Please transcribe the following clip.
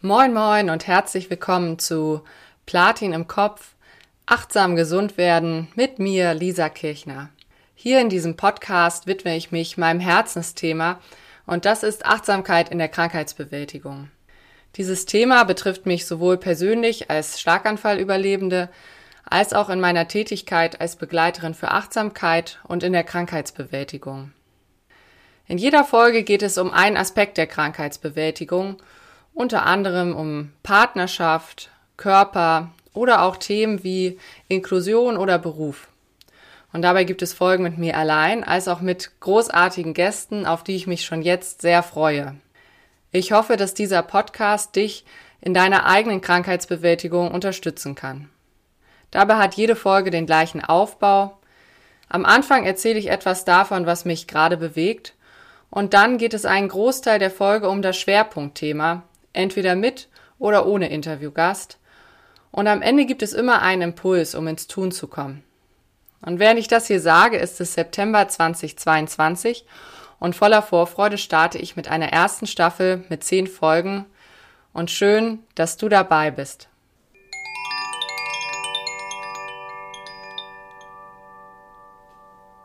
Moin moin und herzlich willkommen zu Platin im Kopf, achtsam gesund werden mit mir, Lisa Kirchner. Hier in diesem Podcast widme ich mich meinem Herzensthema und das ist Achtsamkeit in der Krankheitsbewältigung. Dieses Thema betrifft mich sowohl persönlich als Schlaganfallüberlebende als auch in meiner Tätigkeit als Begleiterin für Achtsamkeit und in der Krankheitsbewältigung. In jeder Folge geht es um einen Aspekt der Krankheitsbewältigung unter anderem um Partnerschaft, Körper oder auch Themen wie Inklusion oder Beruf. Und dabei gibt es Folgen mit mir allein, als auch mit großartigen Gästen, auf die ich mich schon jetzt sehr freue. Ich hoffe, dass dieser Podcast dich in deiner eigenen Krankheitsbewältigung unterstützen kann. Dabei hat jede Folge den gleichen Aufbau. Am Anfang erzähle ich etwas davon, was mich gerade bewegt, und dann geht es einen Großteil der Folge um das Schwerpunktthema, entweder mit oder ohne Interviewgast. Und am Ende gibt es immer einen Impuls, um ins Tun zu kommen. Und während ich das hier sage, ist es September 2022 und voller Vorfreude starte ich mit einer ersten Staffel mit zehn Folgen und schön, dass du dabei bist.